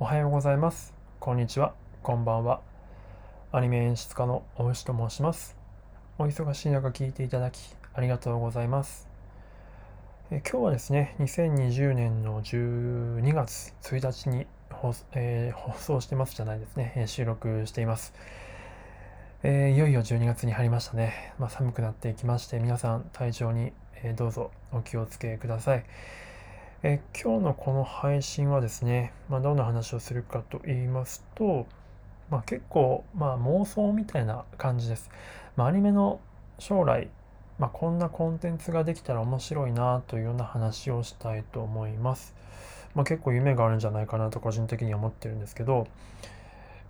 おはようございます。こんにちは。こんばんは。アニメ演出家の大石と申します。お忙しい中聞いていただきありがとうございます。え今日はですね、2020年の12月1日に放,、えー放送してますじゃないですね、え収録しています。えーいよいよ12月に入りましたね。まあ、寒くなっていきまして、皆さん体調に、えどうぞお気をつけください。え今日のこの配信はですね、まあ、どんな話をするかと言いますと、まあ、結構、まあ、妄想みたいな感じです。まあ、アニメの将来、まあ、こんなコンテンツができたら面白いなというような話をしたいと思います。まあ、結構夢があるんじゃないかなと個人的には思ってるんですけど、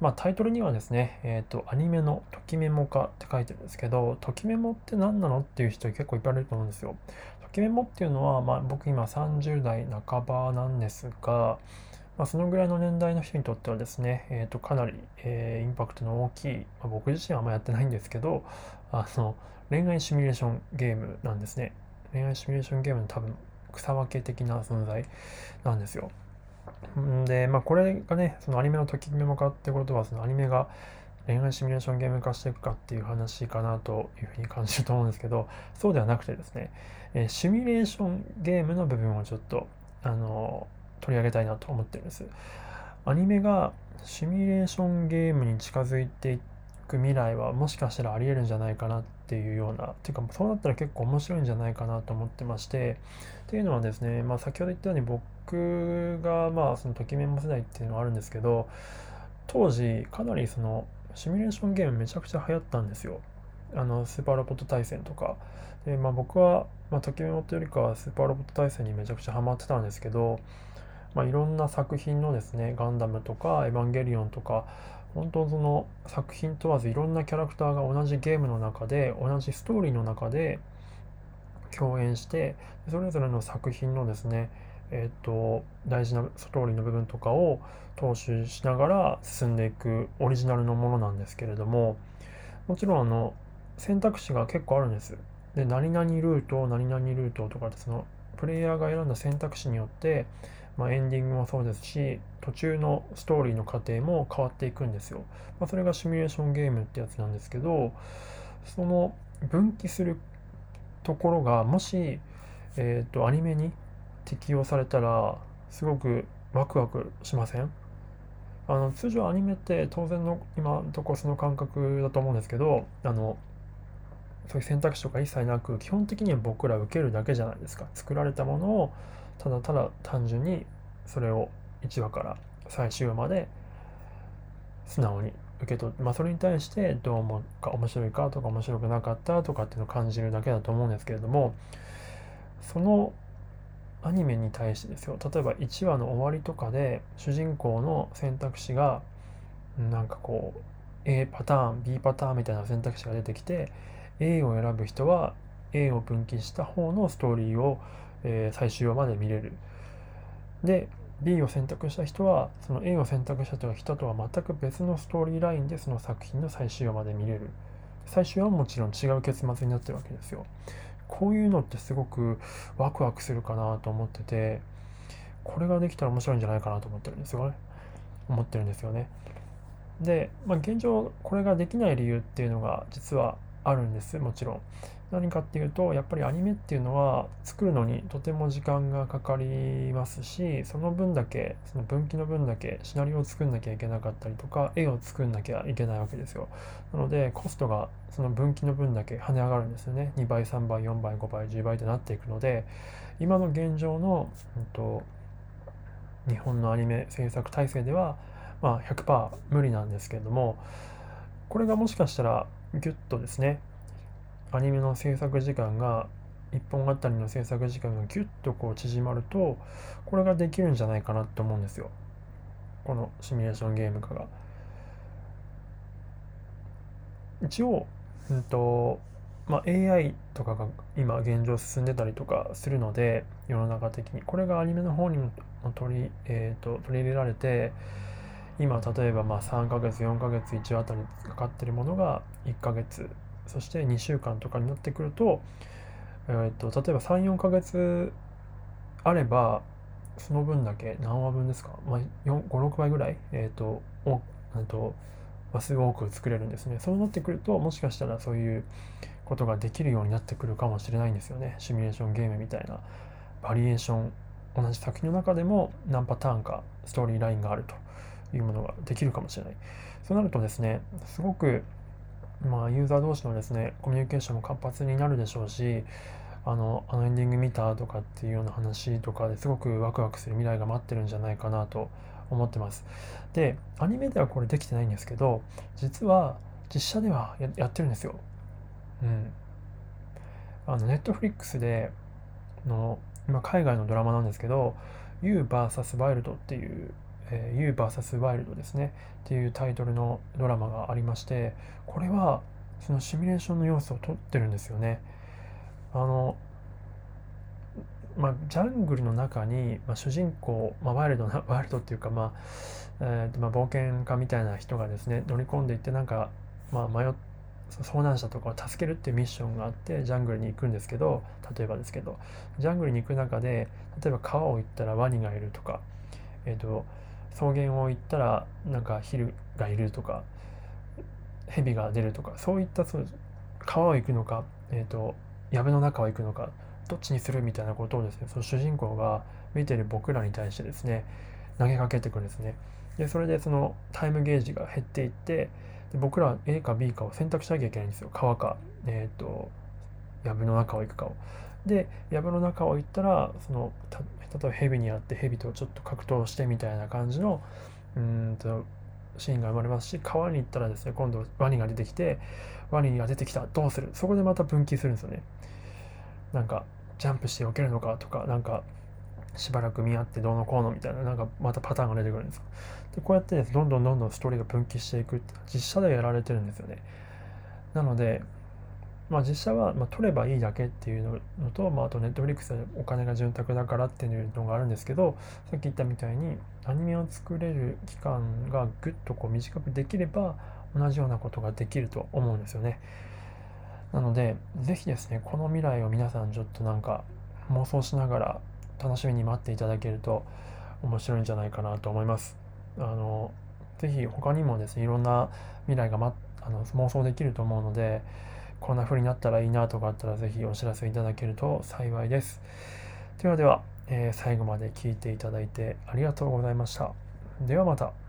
まあ、タイトルにはですね、えっ、と、アニメのときメモ化って書いてるんですけど、ときメモって何なのっていう人結構いっぱいいると思うんですよ。ときメモっていうのは、まあ、僕今30代半ばなんですが、まあ、そのぐらいの年代の人にとってはですね、えー、とかなり、えーインパクトの大きい、まあ、僕自身はあんまやってないんですけど、あの恋愛シミュレーションゲームなんですね。恋愛シミュレーションゲームの多分草分け的な存在なんですよ。で、まあ、これがね、そのアニメのときメモ化ってことは、そのアニメが恋愛シミュレーションゲーム化していくかっていう話かなというふうに感じると思うんですけど、そうではなくてですね、えシミュレーションゲームの部分をちょっと、あの取り上げたいなと思ってるんです。アニメがシミュレーションゲームに近づいていく未来はもしかしたらありえるんじゃないかなっていうような、っていうかそうなったら結構面白いんじゃないかなと思ってまして、っていうのはですね、まあ先ほど言ったように僕がまあそのときメモ世代っていうのはあるんですけど、当時かなりそのシミュレーションゲームめちゃくちゃ流行ったんですよ。あのスーパーロボット対戦とか。で、まあ僕は、まあ、ときメモというよりかはスーパーロボット対戦にめちゃくちゃハマってたんですけど、まあ、いろんな作品のですね、ガンダムとかエヴァンゲリオンとか、本当その作品問わずいろんなキャラクターが同じゲームの中で、同じストーリーの中で共演して、それぞれの作品のですね、えっと、大事なストーリーの部分とかを踏襲しながら進んでいくオリジナルのものなんですけれども、もちろんあの、選択肢が結構あるんです。で、何々ルート、何々ルートとかでその、プレイヤーが選んだ選択肢によって、まあ、エンディングもそうですし、途中のストーリーの過程も変わっていくんですよ。まあ、それがシミュレーションゲームってやつなんですけど、その分岐するところが、もし、えっと、アニメに適用されたら、すごくワクワクしません？あの、通常アニメって当然の今のとこその感覚だと思うんですけど、あの、そういう選択肢とか一切なく、基本的には僕ら受けるだけじゃないですか。作られたものを、ただただ単純にそれを1話から最終話まで素直に受け取って、まあそれに対してどう思うか、面白いかとか面白くなかったとかっていうのを感じるだけだと思うんですけれども、そのアニメに対してですよ、例えば1話の終わりとかで主人公の選択肢がなんかこう A パターン B パターンみたいな選択肢が出てきて A を選ぶ人は A を分岐した方のストーリーを、えー最終話まで見れる。で B を選択した人はその A を選択した人とは全く別のストーリーラインでその作品の最終話まで見れる。最終話はもちろん違う結末になってるわけですよ。こういうのってすごくワクワクするかなと思っててこれができたら面白いんじゃないかなと思ってるんですよね。思ってるんですよね。で、まあ、現状これができない理由っていうのが実はあるんですもちろん。何かっていうとやっぱりアニメっていうのは作るのにとても時間がかかりますしその分だけその分岐の分だけシナリオを作んなきゃいけなかったりとか絵を作んなきゃいけないわけですよなのでコストがその分岐の分だけ跳ね上がるんですよね。2倍3倍4倍5倍10倍ってなっていくので今の現状の、うんと、日本のアニメ制作体制では、まあ、100%無理なんですけれどもこれがもしかしたらギュッとですねアニメの制作時間が1本あたりの制作時間がギュッとこう縮まるとこれができるんじゃないかなと思うんですよ。このシミュレーションゲーム化が。一応、うんとまあ、AI とかが今現状進んでたりとかするので世の中的に。これがアニメの方にも取り,、えー、と取り入れられて今例えばまあ3ヶ月4ヶ月1あたりかかってるものが1ヶ月そして2週間とかになってくると,、えー、と例えば34ヶ月あればその分だけ何話分ですか、まあ、5、6倍ぐらい、えっ、ー、と、おえー、と話数多く作れるんですね。そうなってくると、もしかしたらそういうことができるようになってくるかもしれないんですよね。シミュレーションゲームみたいなバリエーション、同じ作品の中でも何パターンかストーリーラインがあるというものができるかもしれない。そうなるとですね、すごくまあ、ユーザー同士のですね、コミュニケーションも活発になるでしょうし、あの、あのエンディング見たとかっていうような話とかですごくワクワクする未来が待ってるんじゃないかなと思ってます。で、アニメではこれできてないんですけど、実は実写ではやってるんですよ。うん。あの、ネットフリックスでの、今海外のドラマなんですけど、You vs ワイルドっていう、えー、You vs ワイルドですねっていうタイトルのドラマがありましてこれはそのシミュレーションの要素を取ってるんですよね。あのまあ、ジャングルの中に、まあ、主人公、まあ、ワイルドな ワイルドっていうか、まあえーまあ、冒険家みたいな人がですね乗り込んでいってなんか、まあ、迷遭難者とかを助けるっていうミッションがあってジャングルに行くんですけど例えばですけどジャングルに行く中で例えば川を行ったらワニがいるとか、えーと、草原を行ったらなんかヒルがいるとか蛇が出るとかそういったそう川を行くのか、えーと藪の中を行くのかどっちにするみたいなことをですねその主人公が見てる僕らに対してですね投げかけてくるんですね。でそれでそのタイムゲージが減っていってで僕らは A か B かを選択しなきゃいけないんですよ。川かえっ、ー、と藪の中を行くかを。で藪の中を行ったらそのた例えば蛇にあって蛇とちょっと格闘してみたいな感じのうんとシーンが生まれますし川に行ったらですね今度ワニが出てきてワニが出てきたどうする？そこでまた分岐するんですよね。なんかジャンプして避けるのかとかなんかしばらく見合ってどうのこうのみたいななんかまたパターンが出てくるんですよ。でこうやって、ね、どんどんどんどんストーリーが分岐していくって実写でやられてるんですよね。なのでまあ実写は、まあ、撮ればいいだけっていうのと、まあ、あとネットフリックスでお金が潤沢だからっていうのがあるんですけどさっき言ったみたいにアニメを作れる期間がぐっとこう短くできれば同じようなことができると思うんですよね。なので、ぜひですね、この未来を皆さんちょっとなんか妄想しながら楽しみに待っていただけると面白いんじゃないかなと思います。あの、ぜひ他にもですね、いろんな未来が、ま、あの妄想できると思うので、こんな風になったらいいなとかあったらぜひお知らせいただけると幸いです。ではでは、えー、最後まで聞いていただいてありがとうございました。ではまた。